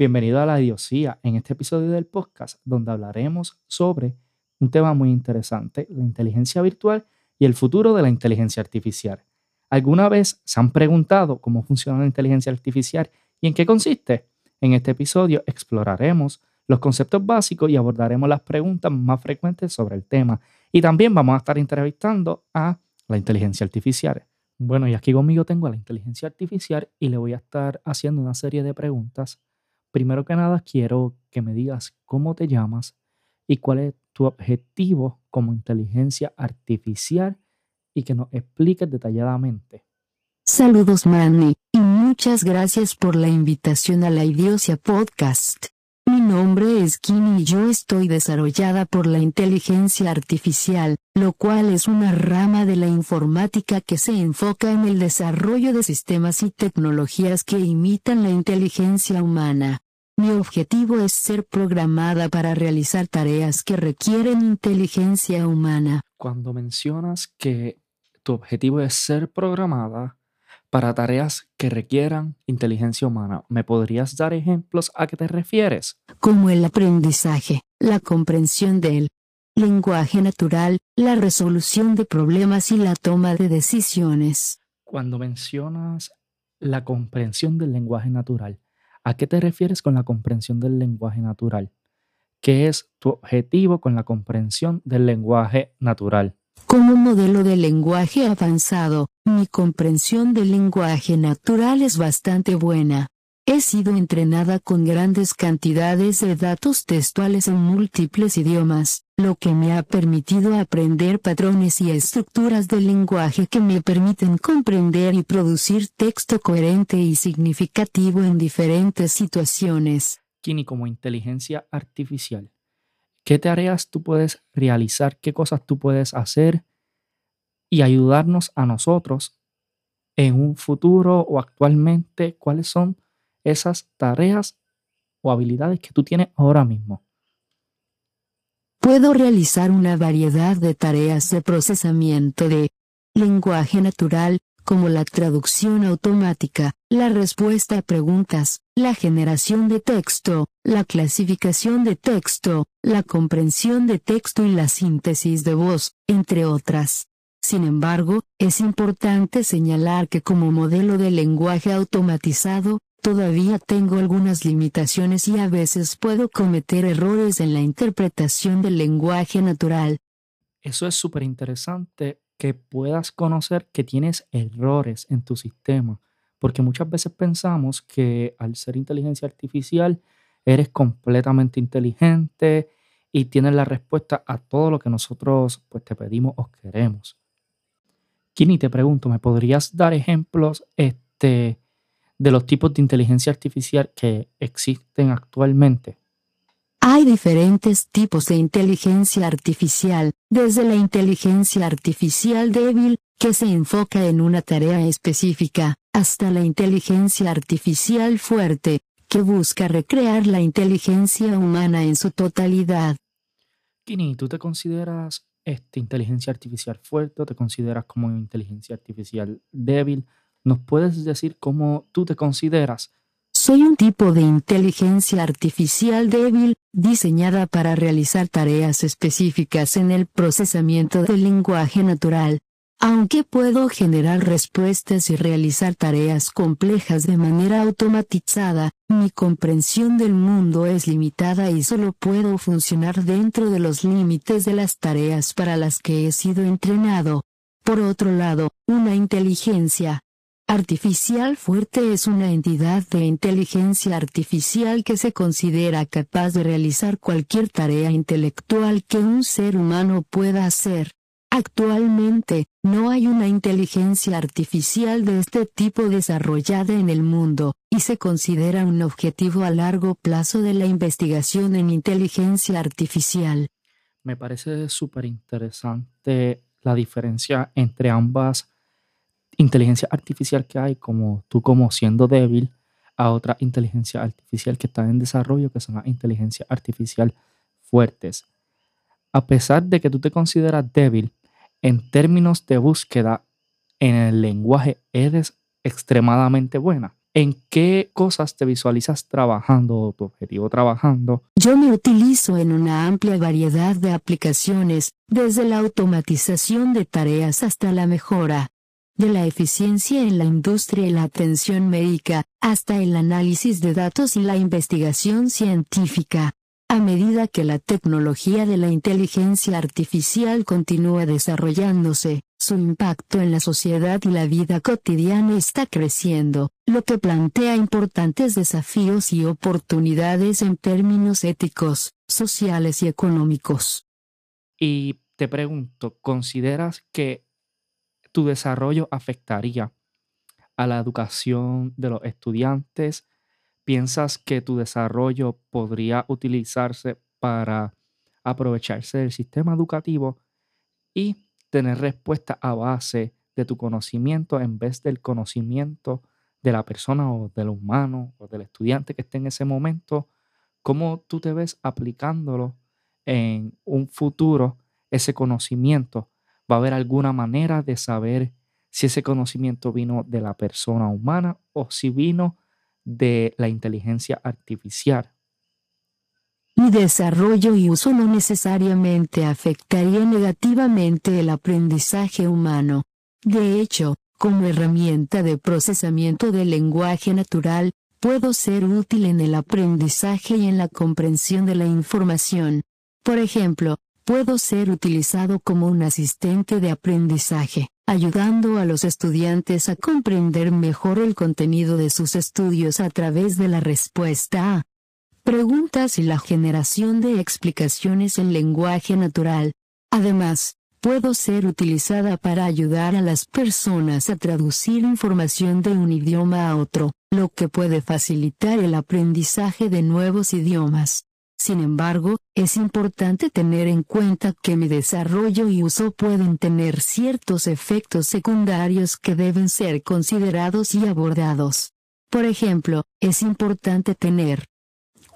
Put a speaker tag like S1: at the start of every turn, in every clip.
S1: Bienvenido a la idiosía en este episodio del podcast donde hablaremos sobre un tema muy interesante, la inteligencia virtual y el futuro de la inteligencia artificial. ¿Alguna vez se han preguntado cómo funciona la inteligencia artificial y en qué consiste? En este episodio exploraremos los conceptos básicos y abordaremos las preguntas más frecuentes sobre el tema. Y también vamos a estar entrevistando a la inteligencia artificial. Bueno, y aquí conmigo tengo a la inteligencia artificial y le voy a estar haciendo una serie de preguntas primero que nada quiero que me digas cómo te llamas y cuál es tu objetivo como inteligencia artificial y que nos expliques detalladamente.
S2: Saludos Manny y muchas gracias por la invitación a la Idiosia Podcast. Mi nombre es Kim y yo estoy desarrollada por la inteligencia artificial, lo cual es una rama de la informática que se enfoca en el desarrollo de sistemas y tecnologías que imitan la inteligencia humana. Mi objetivo es ser programada para realizar tareas que requieren inteligencia humana.
S1: Cuando mencionas que tu objetivo es ser programada, para tareas que requieran inteligencia humana. ¿Me podrías dar ejemplos a qué te refieres?
S2: Como el aprendizaje, la comprensión del lenguaje natural, la resolución de problemas y la toma de decisiones.
S1: Cuando mencionas la comprensión del lenguaje natural, ¿a qué te refieres con la comprensión del lenguaje natural? ¿Qué es tu objetivo con la comprensión del lenguaje natural?
S2: Como modelo de lenguaje avanzado, mi comprensión del lenguaje natural es bastante buena. He sido entrenada con grandes cantidades de datos textuales en múltiples idiomas, lo que me ha permitido aprender patrones y estructuras del lenguaje que me permiten comprender y producir texto coherente y significativo en diferentes situaciones.
S1: Kini como inteligencia artificial qué tareas tú puedes realizar, qué cosas tú puedes hacer y ayudarnos a nosotros en un futuro o actualmente, cuáles son esas tareas o habilidades que tú tienes ahora mismo.
S2: Puedo realizar una variedad de tareas de procesamiento de lenguaje natural, como la traducción automática, la respuesta a preguntas, la generación de texto, la clasificación de texto, la comprensión de texto y la síntesis de voz, entre otras. Sin embargo, es importante señalar que como modelo de lenguaje automatizado, todavía tengo algunas limitaciones y a veces puedo cometer errores en la interpretación del lenguaje natural.
S1: Eso es súper interesante que puedas conocer que tienes errores en tu sistema, porque muchas veces pensamos que al ser inteligencia artificial eres completamente inteligente y tienes la respuesta a todo lo que nosotros pues, te pedimos o queremos. Kini, te pregunto, ¿me podrías dar ejemplos este, de los tipos de inteligencia artificial que existen actualmente?
S2: Hay diferentes tipos de inteligencia artificial, desde la inteligencia artificial débil, que se enfoca en una tarea específica, hasta la inteligencia artificial fuerte, que busca recrear la inteligencia humana en su totalidad.
S1: Kini, ¿tú te consideras esta inteligencia artificial fuerte o te consideras como inteligencia artificial débil? ¿Nos puedes decir cómo tú te consideras?
S2: Soy un tipo de inteligencia artificial débil, diseñada para realizar tareas específicas en el procesamiento del lenguaje natural. Aunque puedo generar respuestas y realizar tareas complejas de manera automatizada, mi comprensión del mundo es limitada y solo puedo funcionar dentro de los límites de las tareas para las que he sido entrenado. Por otro lado, una inteligencia artificial fuerte es una entidad de inteligencia artificial que se considera capaz de realizar cualquier tarea intelectual que un ser humano pueda hacer. Actualmente, no hay una inteligencia artificial de este tipo desarrollada en el mundo, y se considera un objetivo a largo plazo de la investigación en inteligencia artificial.
S1: Me parece súper interesante la diferencia entre ambas inteligencia artificial que hay, como tú como siendo débil, a otra inteligencia artificial que está en desarrollo, que son las inteligencias artificial fuertes. A pesar de que tú te consideras débil, en términos de búsqueda en el lenguaje eres extremadamente buena. ¿En qué cosas te visualizas trabajando tu objetivo trabajando?
S2: Yo me utilizo en una amplia variedad de aplicaciones, desde la automatización de tareas hasta la mejora de la eficiencia en la industria y la atención médica, hasta el análisis de datos y la investigación científica. A medida que la tecnología de la inteligencia artificial continúa desarrollándose, su impacto en la sociedad y la vida cotidiana está creciendo, lo que plantea importantes desafíos y oportunidades en términos éticos, sociales y económicos.
S1: Y te pregunto, ¿consideras que tu desarrollo afectaría a la educación de los estudiantes? ¿Piensas que tu desarrollo podría utilizarse para aprovecharse del sistema educativo y tener respuesta a base de tu conocimiento en vez del conocimiento de la persona o del humano o del estudiante que esté en ese momento? ¿Cómo tú te ves aplicándolo en un futuro, ese conocimiento? ¿Va a haber alguna manera de saber si ese conocimiento vino de la persona humana o si vino de la inteligencia artificial.
S2: Mi desarrollo y uso no necesariamente afectaría negativamente el aprendizaje humano. De hecho, como herramienta de procesamiento del lenguaje natural, puedo ser útil en el aprendizaje y en la comprensión de la información. Por ejemplo, puedo ser utilizado como un asistente de aprendizaje ayudando a los estudiantes a comprender mejor el contenido de sus estudios a través de la respuesta a preguntas y la generación de explicaciones en lenguaje natural. Además, puedo ser utilizada para ayudar a las personas a traducir información de un idioma a otro, lo que puede facilitar el aprendizaje de nuevos idiomas. Sin embargo, es importante tener en cuenta que mi desarrollo y uso pueden tener ciertos efectos secundarios que deben ser considerados y abordados. Por ejemplo, es importante tener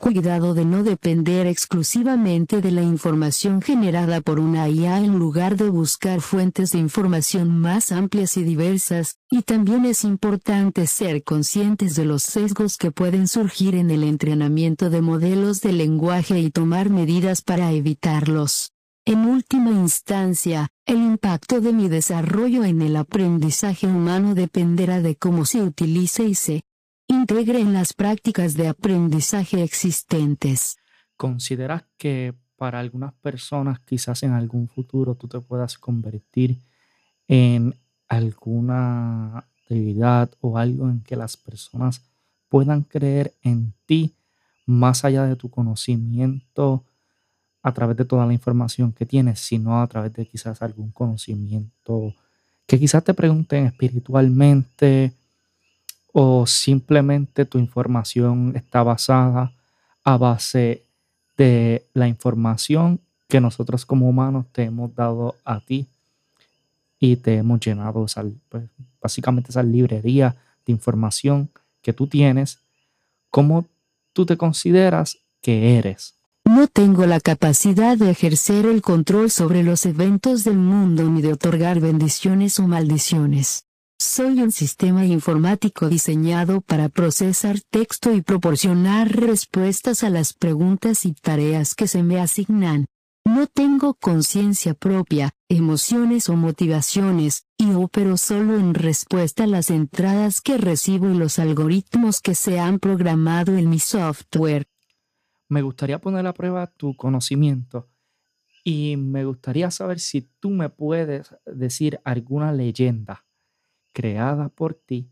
S2: Cuidado de no depender exclusivamente de la información generada por una IA en lugar de buscar fuentes de información más amplias y diversas, y también es importante ser conscientes de los sesgos que pueden surgir en el entrenamiento de modelos de lenguaje y tomar medidas para evitarlos. En última instancia, el impacto de mi desarrollo en el aprendizaje humano dependerá de cómo se utilice y se Integre en las prácticas de aprendizaje existentes.
S1: ¿Consideras que para algunas personas quizás en algún futuro tú te puedas convertir en alguna deidad o algo en que las personas puedan creer en ti más allá de tu conocimiento a través de toda la información que tienes, sino a través de quizás algún conocimiento que quizás te pregunten espiritualmente o simplemente tu información está basada a base de la información que nosotros como humanos te hemos dado a ti y te hemos llenado pues, básicamente esa librería de información que tú tienes, ¿cómo tú te consideras que eres?
S2: No tengo la capacidad de ejercer el control sobre los eventos del mundo ni de otorgar bendiciones o maldiciones. Soy un sistema informático diseñado para procesar texto y proporcionar respuestas a las preguntas y tareas que se me asignan. No tengo conciencia propia, emociones o motivaciones, y opero solo en respuesta a las entradas que recibo y los algoritmos que se han programado en mi software.
S1: Me gustaría poner a prueba tu conocimiento y me gustaría saber si tú me puedes decir alguna leyenda creada por ti,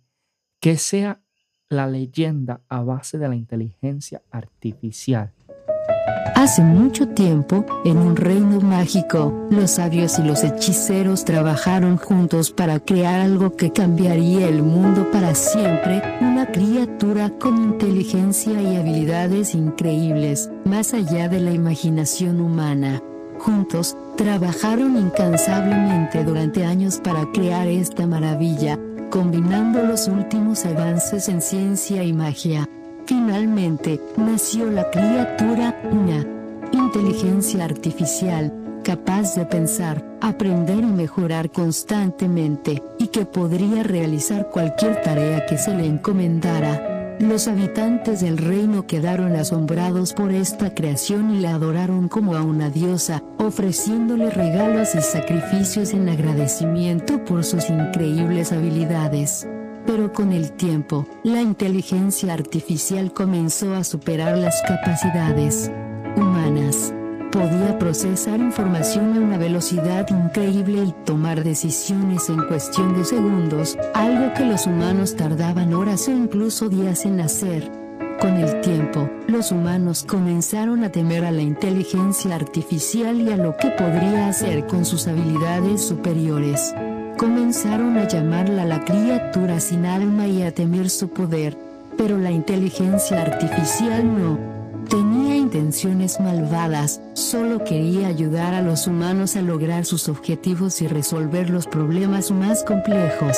S1: que sea la leyenda a base de la inteligencia artificial.
S2: Hace mucho tiempo, en un reino mágico, los sabios y los hechiceros trabajaron juntos para crear algo que cambiaría el mundo para siempre, una criatura con inteligencia y habilidades increíbles, más allá de la imaginación humana. Juntos, trabajaron incansablemente durante años para crear esta maravilla, combinando los últimos avances en ciencia y magia. Finalmente, nació la criatura, una inteligencia artificial, capaz de pensar, aprender y mejorar constantemente, y que podría realizar cualquier tarea que se le encomendara. Los habitantes del reino quedaron asombrados por esta creación y la adoraron como a una diosa, ofreciéndole regalos y sacrificios en agradecimiento por sus increíbles habilidades. Pero con el tiempo, la inteligencia artificial comenzó a superar las capacidades humanas. Podía procesar información a una velocidad increíble y tomar decisiones en cuestión de segundos, algo que los humanos tardaban horas o incluso días en hacer. Con el tiempo, los humanos comenzaron a temer a la inteligencia artificial y a lo que podría hacer con sus habilidades superiores. Comenzaron a llamarla la criatura sin alma y a temer su poder. Pero la inteligencia artificial no tenía intenciones malvadas, solo quería ayudar a los humanos a lograr sus objetivos y resolver los problemas más complejos.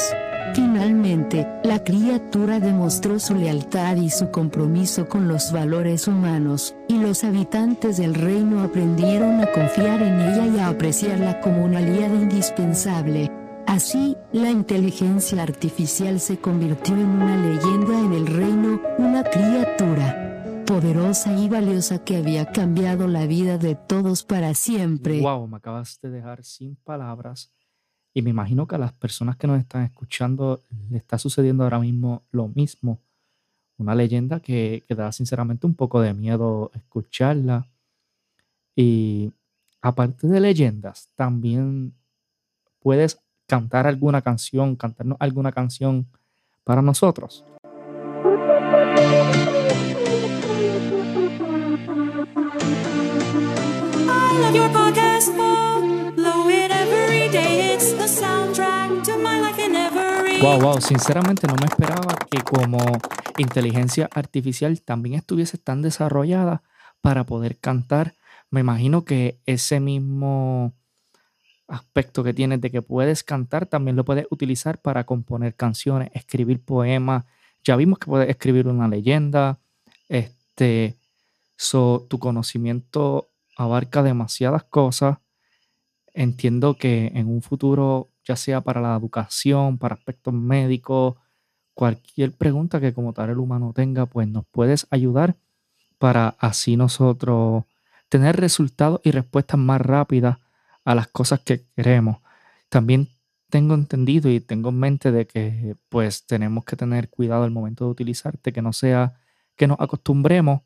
S2: Finalmente, la criatura demostró su lealtad y su compromiso con los valores humanos, y los habitantes del reino aprendieron a confiar en ella y a apreciarla como una aliada indispensable. Así, la inteligencia artificial se convirtió en una leyenda en el reino, una criatura poderosa y valiosa que había cambiado la vida de todos para siempre.
S1: Wow, me acabas de dejar sin palabras. Y me imagino que a las personas que nos están escuchando le está sucediendo ahora mismo lo mismo. Una leyenda que, que da sinceramente un poco de miedo escucharla. Y aparte de leyendas, también puedes cantar alguna canción, cantarnos alguna canción para nosotros. Wow, wow, sinceramente no me esperaba que como inteligencia artificial también estuviese tan desarrollada para poder cantar. Me imagino que ese mismo aspecto que tienes de que puedes cantar, también lo puedes utilizar para componer canciones, escribir poemas. Ya vimos que puedes escribir una leyenda. Este, tu conocimiento abarca demasiadas cosas. Entiendo que en un futuro, ya sea para la educación, para aspectos médicos, cualquier pregunta que como tal el humano tenga, pues nos puedes ayudar para así nosotros tener resultados y respuestas más rápidas a las cosas que queremos. También tengo entendido y tengo en mente de que pues tenemos que tener cuidado al momento de utilizarte, que no sea que nos acostumbremos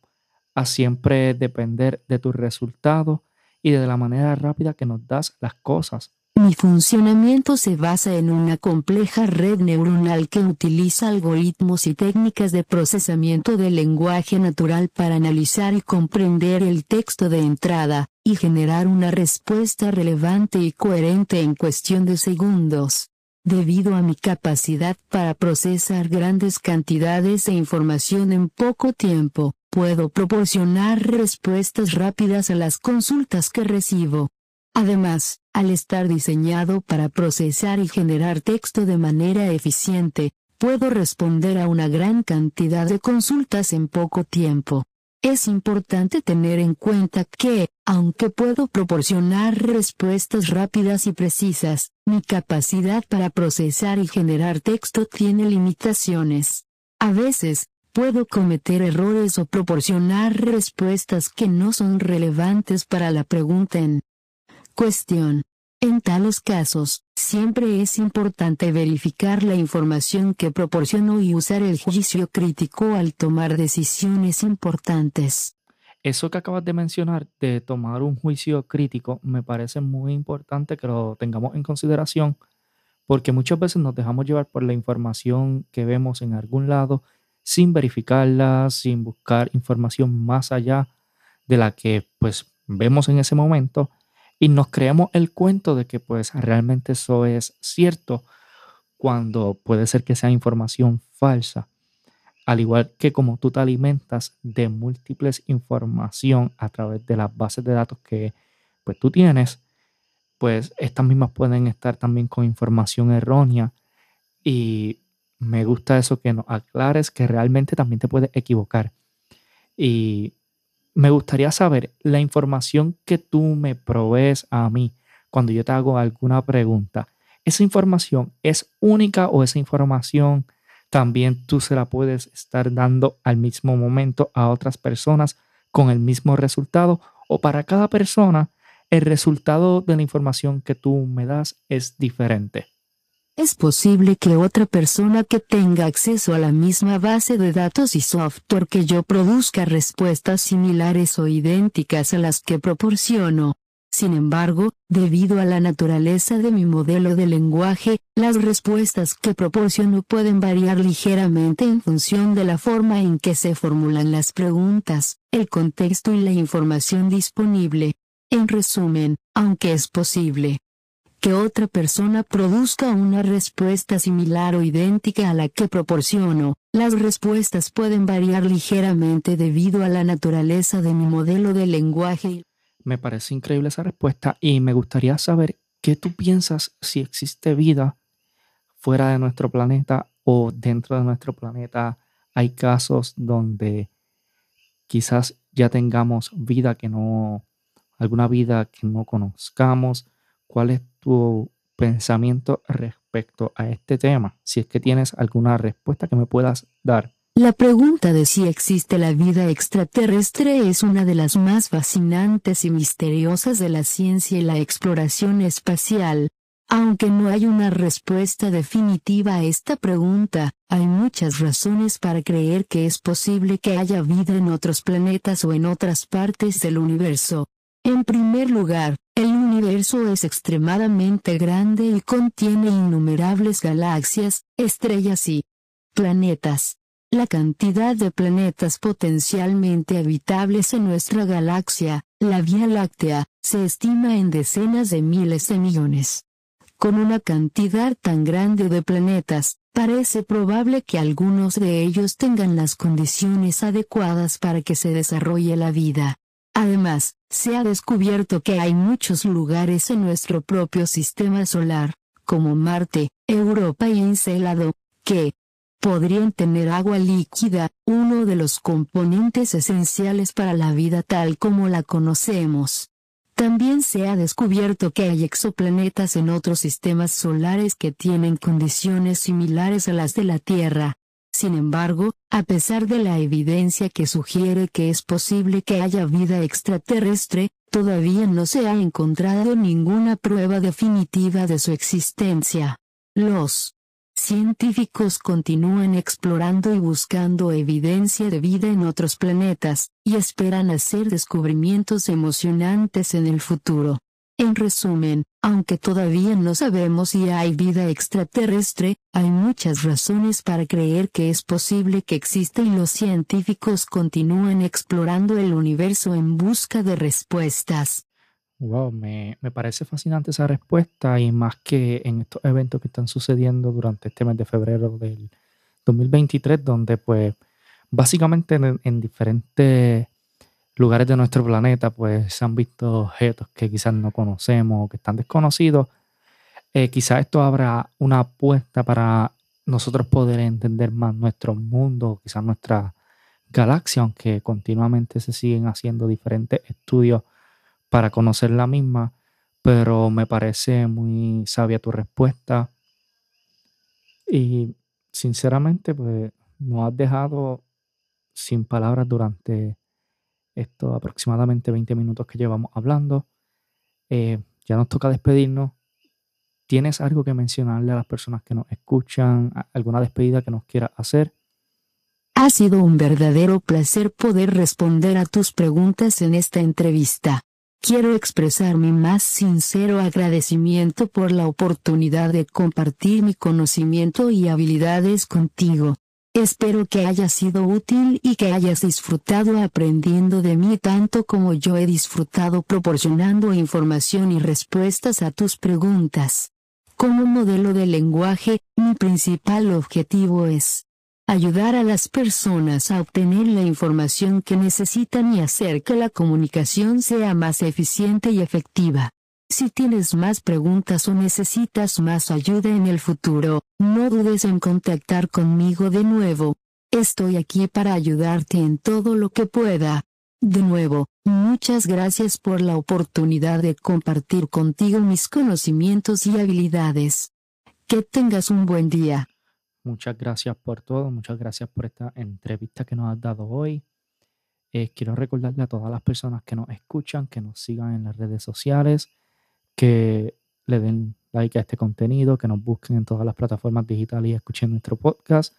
S1: a siempre depender de tus resultados y de la manera rápida que nos das las cosas.
S2: Mi funcionamiento se basa en una compleja red neuronal que utiliza algoritmos y técnicas de procesamiento del lenguaje natural para analizar y comprender el texto de entrada, y generar una respuesta relevante y coherente en cuestión de segundos. Debido a mi capacidad para procesar grandes cantidades de información en poco tiempo, puedo proporcionar respuestas rápidas a las consultas que recibo. Además, al estar diseñado para procesar y generar texto de manera eficiente, puedo responder a una gran cantidad de consultas en poco tiempo. Es importante tener en cuenta que, aunque puedo proporcionar respuestas rápidas y precisas, mi capacidad para procesar y generar texto tiene limitaciones. A veces, puedo cometer errores o proporcionar respuestas que no son relevantes para la pregunta en Cuestión. En tales casos, siempre es importante verificar la información que proporciono y usar el juicio crítico al tomar decisiones importantes.
S1: Eso que acabas de mencionar de tomar un juicio crítico me parece muy importante que lo tengamos en consideración porque muchas veces nos dejamos llevar por la información que vemos en algún lado sin verificarla, sin buscar información más allá de la que pues vemos en ese momento y nos creemos el cuento de que pues realmente eso es cierto cuando puede ser que sea información falsa. Al igual que como tú te alimentas de múltiples información a través de las bases de datos que pues tú tienes, pues estas mismas pueden estar también con información errónea y me gusta eso que nos aclares que realmente también te puedes equivocar. Y me gustaría saber la información que tú me provees a mí cuando yo te hago alguna pregunta, ¿esa información es única o esa información también tú se la puedes estar dando al mismo momento a otras personas con el mismo resultado? ¿O para cada persona el resultado de la información que tú me das es diferente?
S2: Es posible que otra persona que tenga acceso a la misma base de datos y software que yo produzca respuestas similares o idénticas a las que proporciono. Sin embargo, debido a la naturaleza de mi modelo de lenguaje, las respuestas que proporciono pueden variar ligeramente en función de la forma en que se formulan las preguntas, el contexto y la información disponible. En resumen, aunque es posible, que otra persona produzca una respuesta similar o idéntica a la que proporciono. Las respuestas pueden variar ligeramente debido a la naturaleza de mi modelo de lenguaje.
S1: Me parece increíble esa respuesta y me gustaría saber qué tú piensas si existe vida fuera de nuestro planeta o dentro de nuestro planeta. Hay casos donde quizás ya tengamos vida que no, alguna vida que no conozcamos ¿Cuál es tu pensamiento respecto a este tema? Si es que tienes alguna respuesta que me puedas dar.
S2: La pregunta de si existe la vida extraterrestre es una de las más fascinantes y misteriosas de la ciencia y la exploración espacial. Aunque no hay una respuesta definitiva a esta pregunta, hay muchas razones para creer que es posible que haya vida en otros planetas o en otras partes del universo. En primer lugar, el universo es extremadamente grande y contiene innumerables galaxias, estrellas y planetas. La cantidad de planetas potencialmente habitables en nuestra galaxia, la Vía Láctea, se estima en decenas de miles de millones. Con una cantidad tan grande de planetas, parece probable que algunos de ellos tengan las condiciones adecuadas para que se desarrolle la vida. Además, se ha descubierto que hay muchos lugares en nuestro propio sistema solar, como Marte, Europa y Encelado, que podrían tener agua líquida, uno de los componentes esenciales para la vida tal como la conocemos. También se ha descubierto que hay exoplanetas en otros sistemas solares que tienen condiciones similares a las de la Tierra, sin embargo, a pesar de la evidencia que sugiere que es posible que haya vida extraterrestre, todavía no se ha encontrado ninguna prueba definitiva de su existencia. Los científicos continúan explorando y buscando evidencia de vida en otros planetas, y esperan hacer descubrimientos emocionantes en el futuro. En resumen, aunque todavía no sabemos si hay vida extraterrestre, hay muchas razones para creer que es posible que exista y los científicos continúan explorando el universo en busca de respuestas.
S1: Wow, me, me, parece fascinante esa respuesta y más que en estos eventos que están sucediendo durante este mes de febrero del 2023, donde pues básicamente en diferentes lugares de nuestro planeta, pues se han visto objetos que quizás no conocemos o que están desconocidos. Eh, quizás esto abra una apuesta para nosotros poder entender más nuestro mundo, quizás nuestra galaxia, aunque continuamente se siguen haciendo diferentes estudios para conocer la misma, pero me parece muy sabia tu respuesta. Y sinceramente, pues nos has dejado sin palabras durante esto aproximadamente 20 minutos que llevamos hablando. Eh, ya nos toca despedirnos. ¿Tienes algo que mencionarle a las personas que nos escuchan? ¿Alguna despedida que nos quiera hacer?
S2: Ha sido un verdadero placer poder responder a tus preguntas en esta entrevista. Quiero expresar mi más sincero agradecimiento por la oportunidad de compartir mi conocimiento y habilidades contigo. Espero que haya sido útil y que hayas disfrutado aprendiendo de mí tanto como yo he disfrutado proporcionando información y respuestas a tus preguntas. Como modelo de lenguaje, mi principal objetivo es ayudar a las personas a obtener la información que necesitan y hacer que la comunicación sea más eficiente y efectiva. Si tienes más preguntas o necesitas más ayuda en el futuro, no dudes en contactar conmigo de nuevo. Estoy aquí para ayudarte en todo lo que pueda. De nuevo, muchas gracias por la oportunidad de compartir contigo mis conocimientos y habilidades. Que tengas un buen día.
S1: Muchas gracias por todo, muchas gracias por esta entrevista que nos has dado hoy. Eh, quiero recordarle a todas las personas que nos escuchan, que nos sigan en las redes sociales, que le den like a este contenido, que nos busquen en todas las plataformas digitales y escuchen nuestro podcast.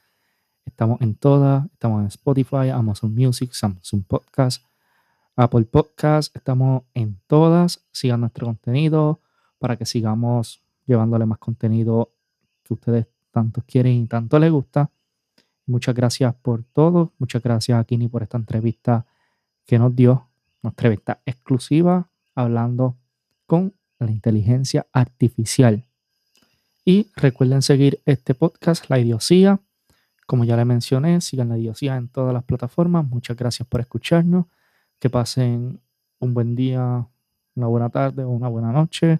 S1: Estamos en todas, estamos en Spotify, Amazon Music, Samsung Podcast, Apple Podcast, estamos en todas. Sigan nuestro contenido para que sigamos llevándole más contenido que ustedes tanto quieren y tanto les gusta. Muchas gracias por todo. Muchas gracias a Kini por esta entrevista que nos dio. Una entrevista exclusiva hablando con la inteligencia artificial. Y recuerden seguir este podcast, La Idiosía. Como ya le mencioné, sigan La Idiosía en todas las plataformas. Muchas gracias por escucharnos. Que pasen un buen día, una buena tarde o una buena noche.